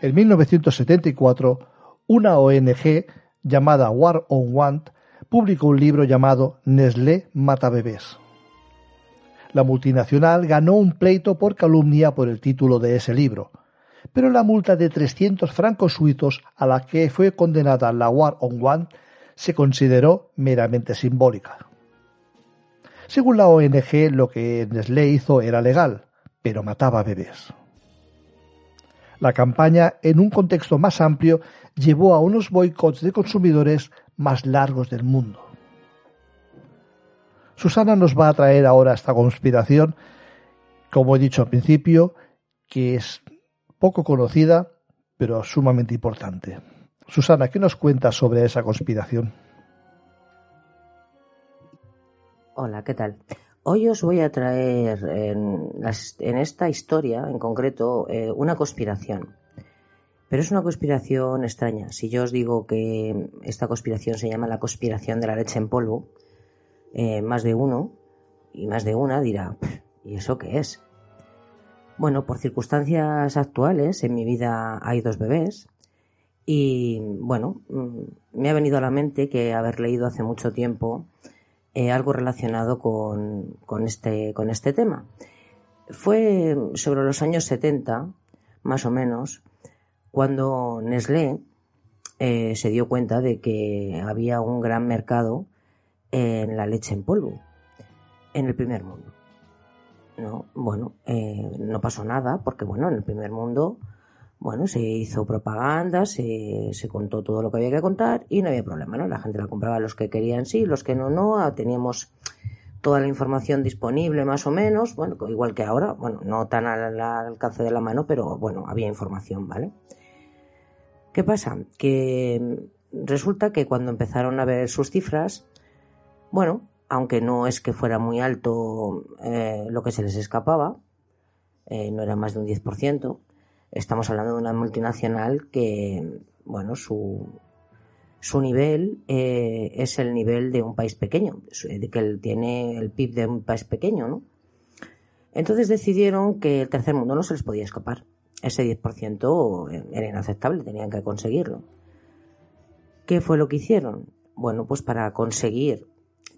En 1974, una ONG llamada War on Want publicó un libro llamado Nestlé mata bebés. La multinacional ganó un pleito por calumnia por el título de ese libro, pero la multa de 300 francos suizos a la que fue condenada la War on Want se consideró meramente simbólica. Según la ONG, lo que Nestlé hizo era legal, pero mataba bebés. La campaña, en un contexto más amplio, llevó a unos boicots de consumidores más largos del mundo. Susana nos va a traer ahora esta conspiración, como he dicho al principio, que es poco conocida, pero sumamente importante. Susana, ¿qué nos cuentas sobre esa conspiración? Hola, ¿qué tal? Hoy os voy a traer en, esta historia en concreto eh, una conspiración. Pero es una conspiración extraña. Si yo os digo que esta conspiración se llama la conspiración de la leche en polvo, eh, más de uno y más de una dirá, ¿y eso qué es? Bueno, por circunstancias actuales, en mi vida hay dos bebés y bueno, mm, me ha venido a la mente que haber leído hace mucho tiempo eh, algo relacionado con, este, con este tema. Fue sobre los años 70, más o menos, cuando Nestlé eh, se dio cuenta de que había un gran mercado en la leche en polvo, en el primer mundo. No, bueno, eh, no pasó nada porque bueno, en el primer mundo bueno, se hizo propaganda, se, se, contó todo lo que había que contar y no había problema, ¿no? La gente la compraba los que querían sí, los que no, no, ah, teníamos toda la información disponible más o menos, bueno, igual que ahora, bueno, no tan al, alcance de la mano, pero bueno, había información, ¿vale? ¿Qué pasa? Que resulta que cuando empezaron a ver sus cifras, bueno, aunque no es que fuera muy alto eh, lo que se les escapaba, eh, no era más de un 10%, Estamos hablando de una multinacional que, bueno, su, su nivel eh, es el nivel de un país pequeño, que él tiene el PIB de un país pequeño, ¿no? Entonces decidieron que el tercer mundo no se les podía escapar. Ese 10% era inaceptable, tenían que conseguirlo. ¿Qué fue lo que hicieron? Bueno, pues para conseguir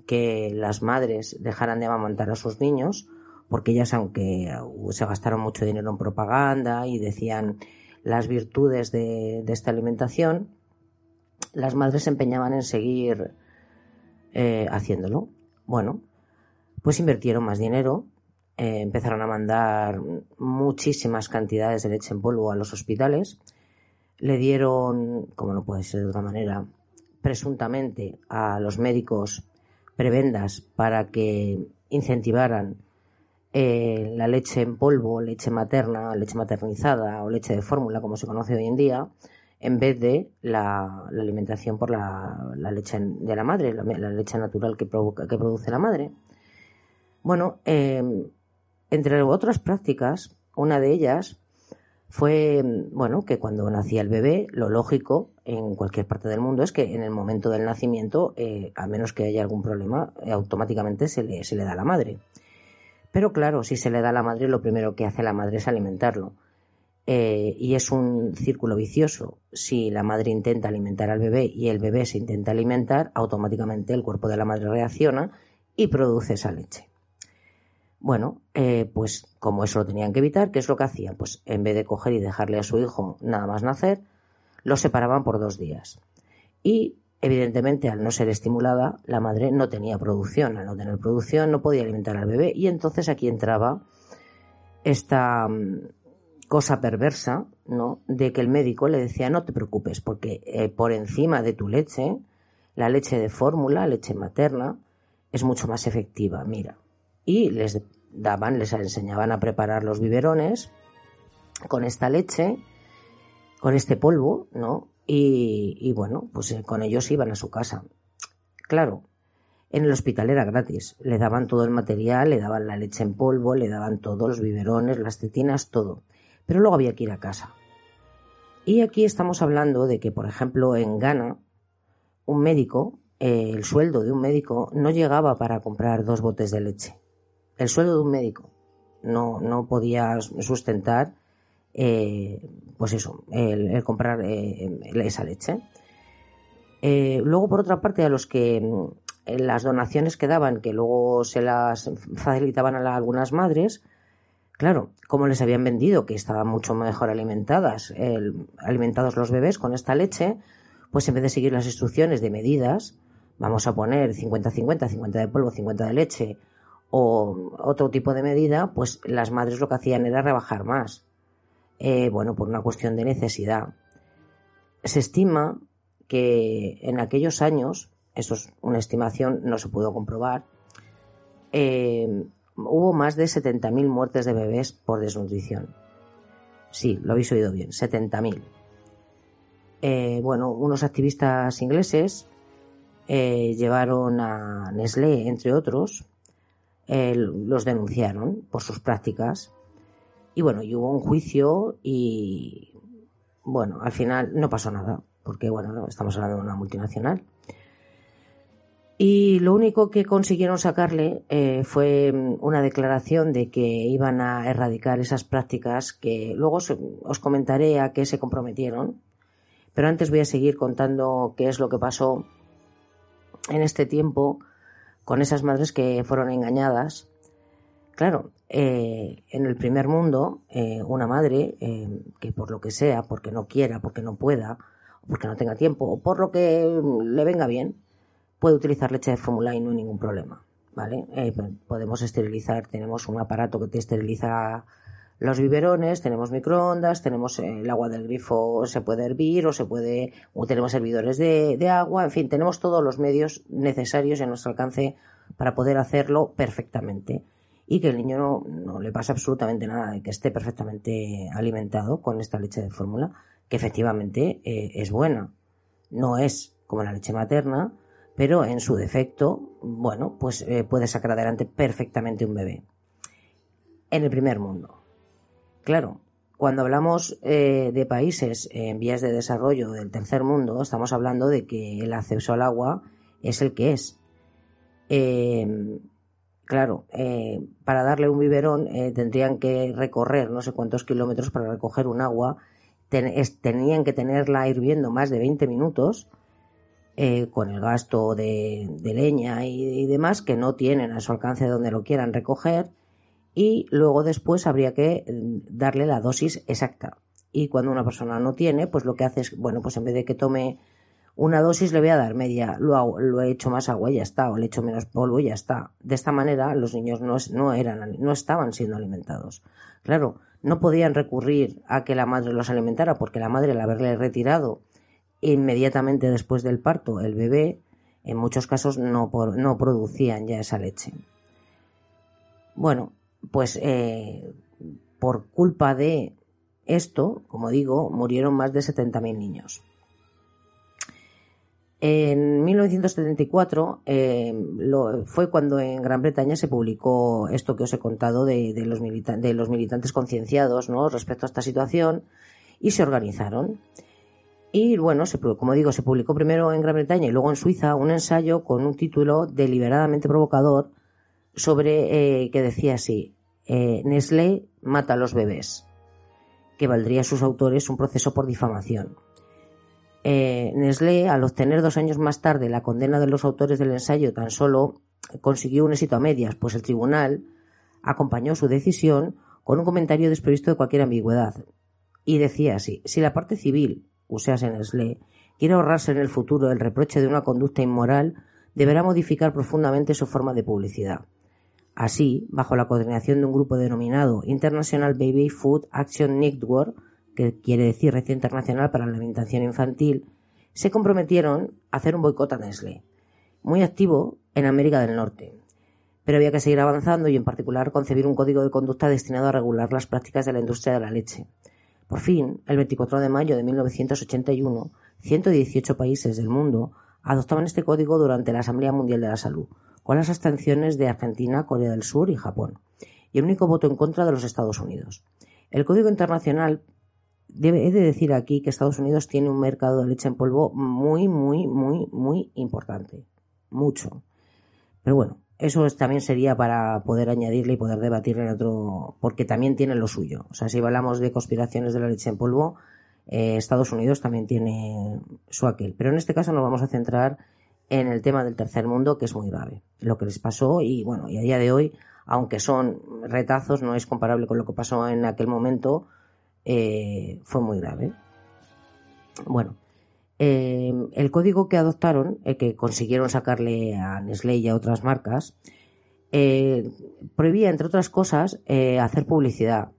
que las madres dejaran de amamantar a sus niños, porque ellas, aunque se gastaron mucho dinero en propaganda y decían las virtudes de, esta alimentación, las madres se empeñaban en seguir eh, haciéndolo. Bueno, pues invirtieron más dinero, eh, empezaron a mandar muchísimas cantidades de leche en polvo a los hospitales, le dieron, como no puede ser de otra manera, presuntamente a los médicos prebendas para que incentivaran eh, la leche en polvo, leche materna, leche maternizada o leche de fórmula, como se conoce hoy en día, en vez de la, alimentación por la, leche de la madre, la, leche natural que, provoca, que produce la madre. Bueno, em, entre otras prácticas, una de ellas fue, bueno, que cuando nacía el bebé, lo lógico en cualquier parte del mundo es que en el momento del nacimiento, eh, a menos que haya algún problema, eh, automáticamente se le, se le da a la madre. Pero claro, si se le da a la madre, lo primero que hace la madre es alimentarlo. eh, y es un círculo vicioso. Si la madre intenta alimentar al bebé y el bebé se intenta alimentar, automáticamente el cuerpo de la madre reacciona y produce esa leche. Bueno, eh, pues como eso lo tenían que evitar, ¿qué es lo que hacían? Pues en vez de coger y dejarle a su hijo nada más nacer, lo separaban por dos días. Y evidentemente, al no ser estimulada, la madre no tenía producción. Al no tener producción, no podía alimentar al bebé. Y entonces aquí entraba esta mm, cosa perversa, ¿no? De que el médico le decía, no te preocupes, porque eh, por encima de tu leche, la leche de fórmula, leche materna, es mucho más efectiva. Mira, y les daban, les enseñaban a preparar los biberones con esta leche, con este polvo, ¿no? Y, bueno, pues eh, con ellos iban a su casa. Claro, en el hospital era gratis. Le daban todo el material, le daban la leche en polvo, le daban todos los biberones, las tetinas, todo. Pero luego había que ir a casa. Y aquí estamos hablando de que, por ejemplo, en Ghana, un médico, eh, el sueldo de un médico no llegaba para comprar dos botes de leche el sueldo de un médico no, no podía sustentar, eh, pues eso, el, comprar eh, esa leche. Eh, luego, por otra parte, a los que las donaciones que daban, que luego se las facilitaban a algunas madres, claro, como les habían vendido que estaban mucho mejor alimentadas, alimentados los bebés con esta leche, pues en vez de seguir las instrucciones de medidas, vamos a poner 50-50, 50 de polvo, 50 de leche, o otro tipo de medida, pues las madres lo que hacían era rebajar más. Eh, bueno, por una cuestión de necesidad. Se estima que en aquellos años, esto es una estimación, no se pudo comprobar, eh, hubo más de 70.000 muertes de bebés por desnutrición. Sí, lo habéis oído bien, 70.000. Eh, bueno, unos activistas ingleses llevaron a Nestlé, entre otros, los denunciaron por sus prácticas. Y bueno, hubo un juicio y bueno, al final no pasó nada, porque bueno, estamos hablando de una multinacional. Y lo único que consiguieron sacarle eh, fue una declaración de que iban a erradicar esas prácticas que luego os comentaré a qué se comprometieron. Pero antes voy a seguir contando qué es lo que pasó en este tiempo con esas madres que fueron engañadas. Claro, eh, en el primer mundo, eh, una madre eh, que por lo que sea, porque no quiera, porque no pueda, porque no tenga tiempo, o por lo que le venga bien, puede utilizar leche de fórmula y no hay ningún problema. ¿Vale? podemos esterilizar, tenemos un aparato que te esteriliza los biberones, tenemos microondas, tenemos el agua del grifo, se puede hervir o se puede, o tenemos hervidores de, agua, en fin, tenemos todos los medios necesarios a nuestro alcance para poder hacerlo perfectamente y que el niño no, le pase absolutamente nada, de que esté perfectamente alimentado con esta leche de fórmula, que efectivamente eh, es buena. No es como la leche materna, pero en su defecto, bueno, pues eh, puede sacar adelante perfectamente un bebé. En el primer mundo. Claro, cuando hablamos eh, de países en vías de desarrollo del tercer mundo, estamos hablando de que el acceso al agua es el que es. Claro, eh, para darle un biberón tendrían que recorrer no sé cuántos kilómetros para recoger un agua, tenían que tenerla hirviendo más de 20 minutos, con el gasto de, leña y, y, demás, que no tienen a su alcance donde lo quieran recoger, y luego después habría que mm, darle la dosis exacta. Y cuando una persona no tiene, pues lo que hace es, bueno, pues en vez de que tome una dosis le voy a dar media, lo, he hecho más agua y ya está, o le he hecho menos polvo y ya está. De esta manera los niños no, no, eran, no estaban siendo alimentados. Claro, no podían recurrir a que la madre los alimentara porque la madre al haberle retirado inmediatamente después del parto el bebé, en muchos casos no, no producían ya esa leche. Bueno, pues eh, por culpa de esto, como digo, murieron más de 70.000 niños. En 1974 eh, fue cuando en Gran Bretaña se publicó esto que os he contado de, los, de los, militantes concienciados ¿no? respecto a esta situación y se organizaron. Y bueno, como digo, se publicó primero en Gran Bretaña y luego en Suiza un ensayo con un título deliberadamente provocador sobre eh, que decía así, eh, Nestlé mata a los bebés. que valdría a sus autores un proceso por difamación. Eh, Nestlé, al obtener dos años más tarde la condena de los autores del ensayo, tan solo consiguió un éxito a medias, pues el tribunal acompañó su decisión con un comentario desprovisto de cualquier ambigüedad. Y decía así, si la parte civil, en Nestlé, quiere ahorrarse en el futuro el reproche de una conducta inmoral, deberá modificar profundamente su forma de publicidad. Así, bajo la coordinación de un grupo denominado International Baby Food Action Network, que quiere decir Red Internacional para la Alimentación Infantil, se comprometieron a hacer un boicot a Nestlé, muy activo en América del Norte. Pero había que seguir avanzando y, en particular, concebir un código de conducta destinado a regular las prácticas de la industria de la leche. Por fin, el 24 de mayo de 1981, 118 países del mundo adoptaban este código durante la Asamblea Mundial de la Salud, con las abstenciones de Argentina, Corea del Sur y Japón, y el único voto en contra de los Estados Unidos. El Código Internacional Debe, he de decir aquí que Estados Unidos tiene un mercado de leche en polvo muy, muy, muy, muy importante. Mucho. Pero bueno, eso también sería para poder añadirle y poder debatirle en otro, porque también tiene lo suyo. O sea, si hablamos de conspiraciones de la leche en polvo, eh, Estados Unidos también tiene su aquel. Pero en este caso nos vamos a centrar en el tema del tercer mundo, que es muy grave. Lo que les pasó y bueno, y a día de hoy, aunque son retazos, no es comparable con lo que pasó en aquel momento, eh, fue muy grave. Bueno, eh, el código que adoptaron, eh, que consiguieron sacarle a Nestlé y a otras marcas, prohibía, entre otras cosas, hacer publicidad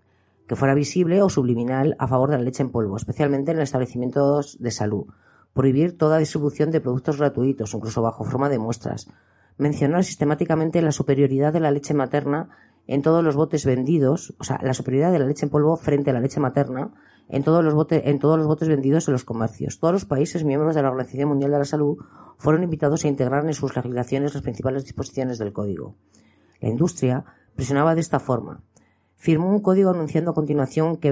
que fuera visible o subliminal a favor de la leche en polvo, especialmente en establecimientos de salud. Prohibir toda distribución de productos gratuitos, incluso bajo forma de muestras. Mencionar sistemáticamente la superioridad de la leche materna en todos los botes vendidos, o sea, la superioridad de la leche en polvo frente a la leche materna en todos los botes, en todos los botes vendidos en los comercios. Todos los países miembros de la Organización Mundial de la Salud fueron invitados a integrar en sus legislaciones las principales disposiciones del código. La industria presionaba de esta forma. Firmó un código anunciando a continuación que,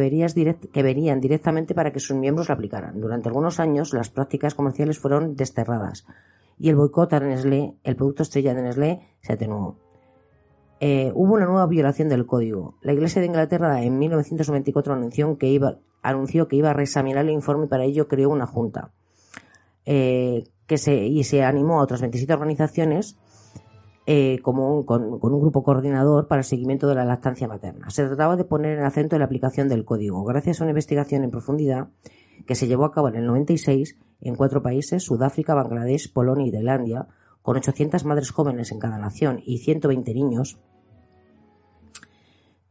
que verían directamente para que sus miembros lo aplicaran. Durante algunos años las prácticas comerciales fueron desterradas y el boicot a Nestlé, el producto estrella de Nestlé, se atenuó. Eh, hubo una nueva violación del código. La Iglesia de Inglaterra en 1994 anunció que iba, anunció que iba a reexaminar el informe y para ello creó una junta. Eh, que se, y se animó a otras 27 organizaciones eh, como con, un grupo coordinador para el seguimiento de la lactancia materna. Se trataba de poner el acento en la aplicación del código. Gracias a una investigación en profundidad que se llevó a cabo en el 96 en cuatro países, Sudáfrica, Bangladesh, Polonia y Tailandia, con 800 madres jóvenes en cada nación y 120 niños,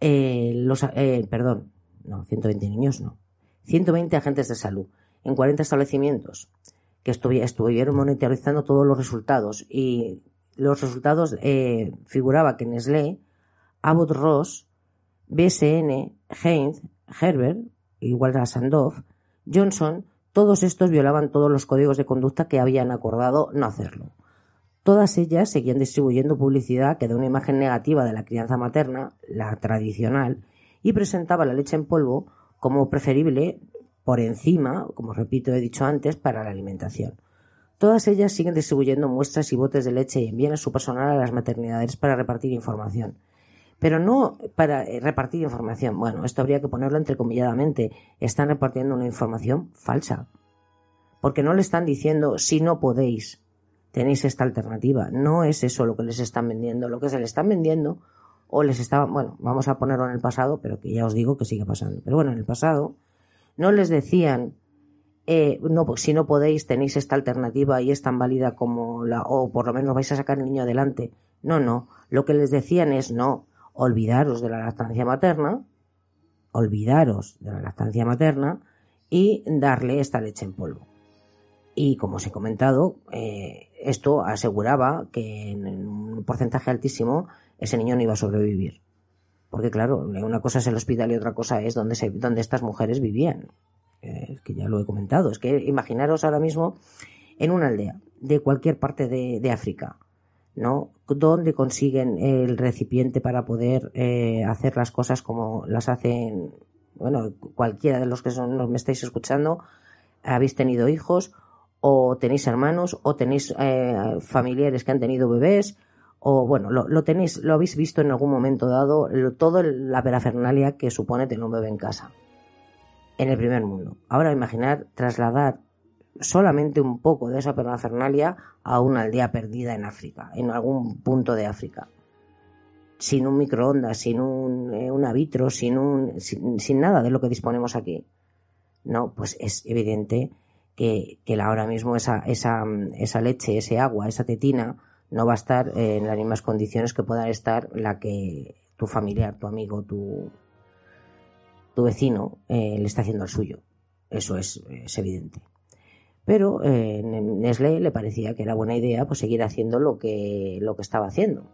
eh, los, eh, perdón, no, 120 niños no, 120 agentes de salud en 40 establecimientos que estuvieron monitorizando todos los resultados y los resultados eh, figuraba que Nestlé, Abbott Ross, BSN, Heinz, Herbert, igual a Sandoff, Johnson, todos estos violaban todos los códigos de conducta que habían acordado no hacerlo. Todas ellas seguían distribuyendo publicidad que da una imagen negativa de la crianza materna, la tradicional, y presentaba la leche en polvo como preferible por encima, como repito he dicho antes, para la alimentación. Todas ellas siguen distribuyendo muestras y botes de leche y envían a su personal a las maternidades para repartir información. Pero no para eh, repartir información. Bueno, esto habría que ponerlo entrecomilladamente. Están repartiendo una información falsa. Porque no le están diciendo si no podéis, tenéis esta alternativa. No es eso lo que les están vendiendo. Lo que se les están vendiendo o les estaban, bueno, vamos a ponerlo en el pasado, pero que ya os digo que sigue pasando. Pero bueno, en el pasado no les decían, eh, no, pues si no podéis, tenéis esta alternativa y es tan válida como la, o por lo menos vais a sacar el niño adelante. No, no. Lo que les decían es no, olvidaros de la lactancia materna, olvidaros de la lactancia materna y darle esta leche en polvo. Y como os he comentado, eh, esto aseguraba que en un porcentaje altísimo ese niño no iba a sobrevivir. Porque claro, una cosa es el hospital y otra cosa es donde, se, donde estas mujeres vivían. Eh, que ya lo he comentado. Es que imaginaros ahora mismo en una aldea de cualquier parte de, África, ¿no? Donde consiguen el recipiente para poder eh, hacer las cosas como las hacen, bueno, cualquiera de los que son, me estáis escuchando, habéis tenido hijos o tenéis hermanos, o tenéis eh, familiares que han tenido bebés, o bueno, lo, tenéis, lo habéis visto en algún momento dado, todo la parafernalia que supone tener un bebé en casa. en el primer mundo. Ahora imaginar trasladar solamente un poco de esa parafernalia a una aldea perdida en África, en algún punto de África. Sin un microondas, sin un, eh, un sin, un, sin, nada de lo que disponemos aquí. No, pues es evidente que, que ahora mismo esa, esa, esa leche, ese agua, esa tetina, no va a estar en las mismas condiciones que pueda estar la que tu familiar, tu amigo, tu, tu vecino eh, le está haciendo al suyo. Eso es, es evidente. Pero eh, Nestlé le parecía que era buena idea pues seguir haciendo lo que, lo que estaba haciendo.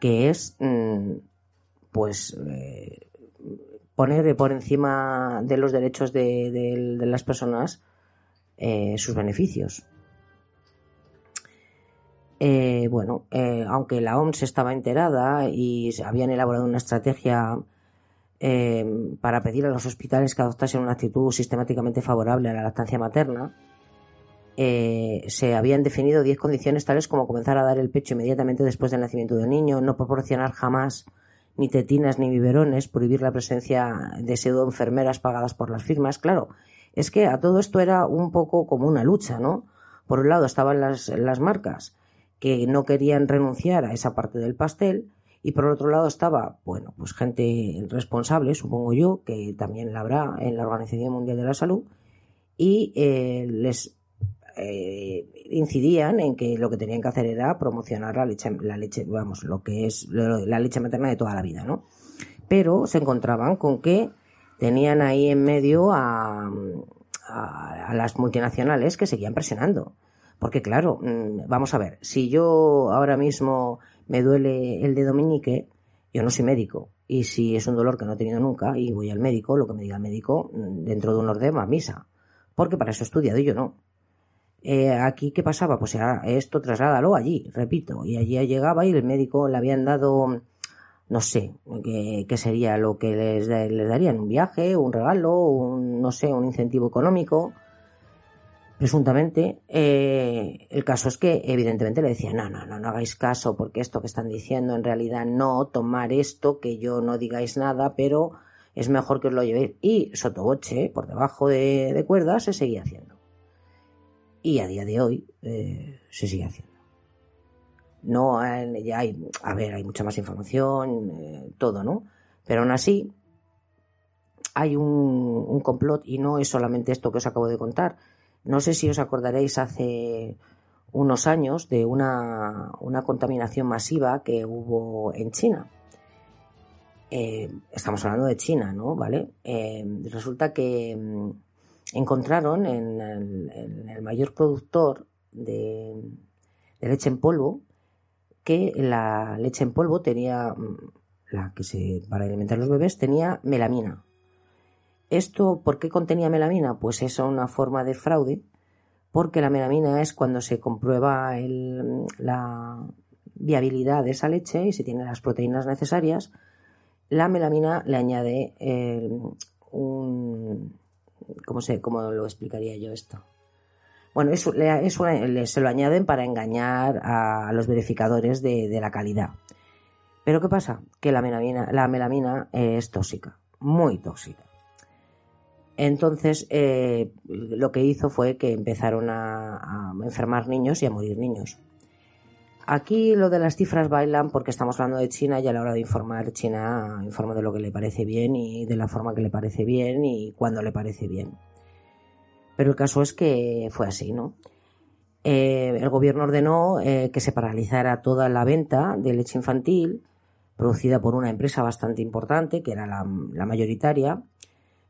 Que es mm, pues eh, poner por encima de los derechos de, las personas eh, sus beneficios. bueno, aunque la OMS estaba enterada y habían elaborado una estrategia eh, para pedir a los hospitales que adoptasen una actitud sistemáticamente favorable a la lactancia materna, eh, se habían definido 10 condiciones tales como comenzar a dar el pecho inmediatamente después del nacimiento del niño, no proporcionar jamás ni tetinas ni biberones, prohibir la presencia de pseudo enfermeras pagadas por las firmas. Claro, es que a todo esto era un poco como una lucha, ¿no? Por un lado estaban las, las marcas que no querían renunciar a esa parte del pastel y por otro lado estaba, bueno, pues gente responsable, supongo yo, que también la habrá en la Organización Mundial de la Salud, y eh, les eh, incidían en que lo que tenían que hacer era promocionar la leche, la leche, vamos, lo que es la leche materna de toda la vida, ¿no? Pero se encontraban con que tenían ahí en medio a, a las multinacionales que seguían presionando. Porque claro, mm, vamos a ver, si yo ahora mismo me duele el dedo meñique, yo no soy médico. Y si es un dolor que no he tenido nunca y voy al médico, lo que me diga el médico, mm, dentro de un orden a misa. Porque para eso he estudiado y yo no. Eh, aquí, ¿qué pasaba? Pues era esto, trasládalo allí, repito. Y allí llegaba y el médico le habían dado, no sé, qué sería lo que les, les darían, un viaje, un regalo, un, no sé, un incentivo económico presuntamente, eh, el caso es que evidentemente le decían, no, no, no, no hagáis caso porque esto que están diciendo en realidad no, tomar esto, que yo no digáis nada, pero es mejor que os lo llevéis. Y sotoboche, por debajo de, de cuerdas, se seguía haciendo. Y a día de hoy eh, se sigue haciendo. No, ya hay, a ver, hay mucha más información, eh, todo, ¿no? Pero aún así, hay un, complot y no es solamente esto que os acabo de contar, no sé si os acordaréis hace unos años de una, contaminación masiva que hubo en China. Eh, estamos hablando de China, ¿no? ¿Vale? Eh, resulta que mm, encontraron en el, mayor productor de, leche en polvo que la leche en polvo tenía, mm, la que se, para alimentar los bebés, tenía melamina. ¿Esto por qué contenía melamina? Pues es una forma de fraude, porque la melamina es cuando se comprueba la viabilidad de esa leche y se tienen las proteínas necesarias, la melamina le añade un... ¿cómo, sé, ¿Cómo lo explicaría yo esto? Bueno, es, se lo añaden para engañar a los verificadores de, la calidad. Pero ¿qué pasa? Que la melamina, la melamina es tóxica, muy tóxica. Entonces, eh, lo que hizo fue que empezaron a, enfermar niños y a morir niños. Aquí lo de las cifras bailan porque estamos hablando de China y a la hora de informar, China informa de lo que le parece bien y de la forma que le parece bien y cuando le parece bien. Pero el caso es que fue así, ¿no? Eh, el gobierno ordenó eh, que se paralizara toda la venta de leche infantil producida por una empresa bastante importante, que era la mayoritaria,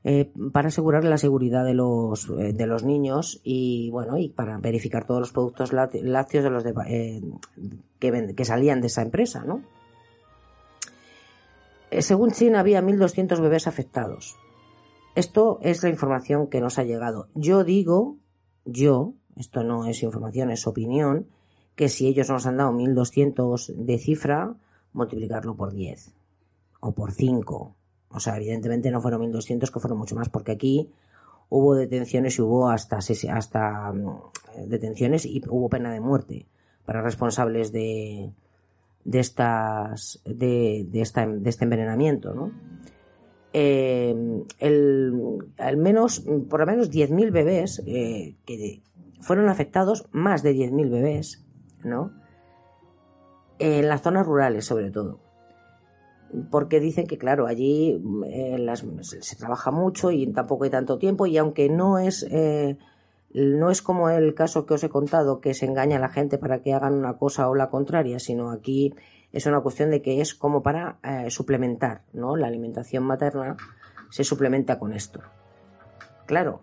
eh, para asegurar la seguridad de los, de los niños y bueno y para verificar todos los productos lácteos de los que, que, salían de esa empresa ¿no? según China había 1.200 bebés afectados esto es la información que nos ha llegado yo digo yo esto no es información es opinión que si ellos nos han dado 1.200 de cifra multiplicarlo por 10 o por 5 o sea, evidentemente no fueron 1.200, que fueron mucho más, porque aquí hubo detenciones y hubo hasta, hasta mm, detenciones y hubo pena de muerte para responsables de, de estas de, de, esta, de este envenenamiento, ¿no? Eh, al menos, por lo menos 10.000 bebés eh, que fueron afectados, más de 10.000 bebés, ¿no? En las zonas rurales, sobre todo. Porque dicen que, claro, allí se trabaja mucho y tampoco hay tanto tiempo, y aunque no es no es como el caso que os he contado, que se engaña a la gente para que hagan una cosa o la contraria, sino aquí es una cuestión de que es como para eh, suplementar, ¿no? La alimentación materna se suplementa con esto. Claro,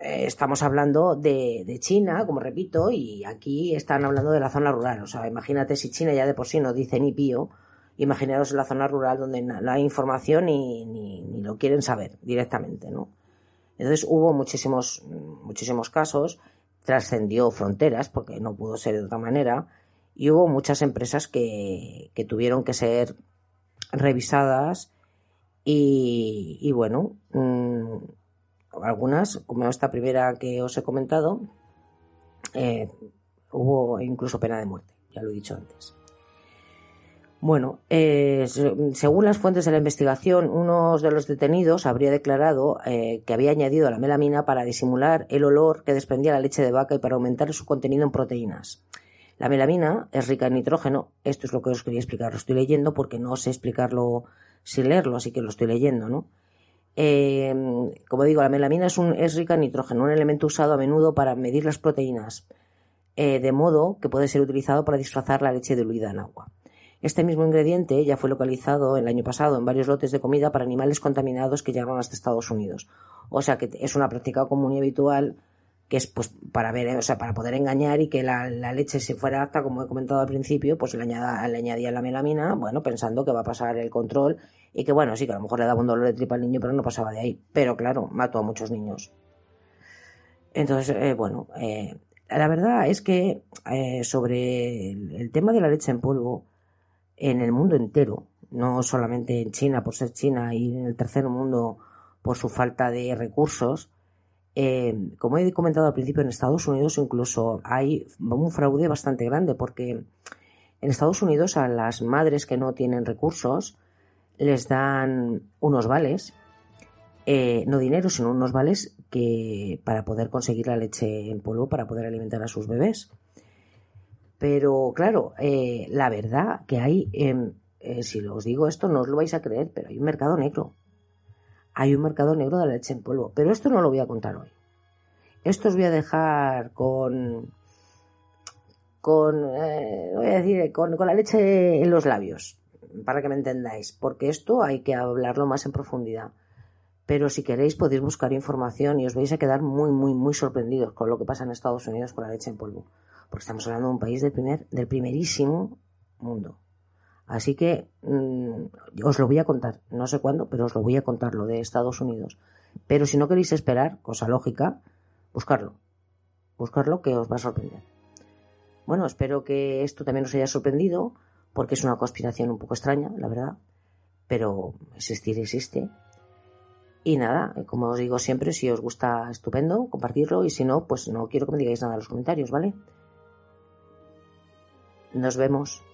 eh, estamos hablando de, China, como repito, y aquí están hablando de la zona rural. O sea, imagínate si China ya de por sí no dice ni pío, imaginaros la zona rural donde no hay información ni, ni, ni lo quieren saber directamente, ¿no? Entonces hubo muchísimos, muchísimos casos, trascendió fronteras, porque no pudo ser de otra manera, y hubo muchas empresas que, tuvieron que ser revisadas y, bueno, mm, algunas, como esta primera que os he comentado, eh, hubo incluso pena de muerte, ya lo he dicho antes. Bueno, eh, según las fuentes de la investigación, uno de los detenidos habría declarado eh, que había añadido la melamina para disimular el olor que desprendía la leche de vaca y para aumentar su contenido en proteínas. La melamina es rica en nitrógeno, esto es lo que os quería explicar, lo estoy leyendo porque no sé explicarlo sin leerlo, así que lo estoy leyendo, ¿no? Eh, como digo, la melamina es, rica en nitrógeno, un elemento usado a menudo para medir las proteínas, de modo que puede ser utilizado para disfrazar la leche diluida en agua. Este mismo ingrediente ya fue localizado el año pasado en varios lotes de comida para animales contaminados que llegaron hasta Estados Unidos. O sea que es una práctica común y habitual que es pues para ver, o sea, para poder engañar y que la, leche se fuera apta, como he comentado al principio, pues le, añada, le añadía la melamina, bueno, pensando que va a pasar el control y que bueno, sí que a lo mejor le daba un dolor de tripa al niño, pero no pasaba de ahí. Pero claro, mató a muchos niños. Entonces, eh, bueno, eh, la verdad es que eh, sobre el, tema de la leche en polvo, en el mundo entero, no solamente en China por ser China y en el tercer mundo por su falta de recursos. Eh, como he comentado al principio, en Estados Unidos incluso hay un fraude bastante grande porque en Estados Unidos a las madres que no tienen recursos les dan unos vales, eh, no dinero, sino unos vales que para poder conseguir la leche en polvo para poder alimentar a sus bebés. Pero claro, eh, la verdad que hay, em, si os digo esto no os lo vais a creer, pero hay un mercado negro. Hay un mercado negro de la leche en polvo. Pero esto no lo voy a contar hoy. Esto os voy a dejar con, con, eh, voy a decir, con, con la leche en los labios, para que me entendáis, porque esto hay que hablarlo más en profundidad pero si queréis podéis buscar información y os vais a quedar muy, muy, muy sorprendidos con lo que pasa en Estados Unidos con la leche en polvo porque estamos hablando de un país del, primer, del primerísimo mundo. Así que mm, os lo voy a contar, no sé cuándo, pero os lo voy a contar lo de Estados Unidos. Pero si no queréis esperar, cosa lógica, buscarlo. Buscarlo que os va a sorprender. Bueno, espero que esto también os haya sorprendido, porque es una conspiración un poco extraña, la verdad. Pero existir existe. Y nada, como os digo siempre, si os gusta, estupendo, compartirlo. Y si no, pues no quiero que me digáis nada en los comentarios, ¿vale? Nos vemos.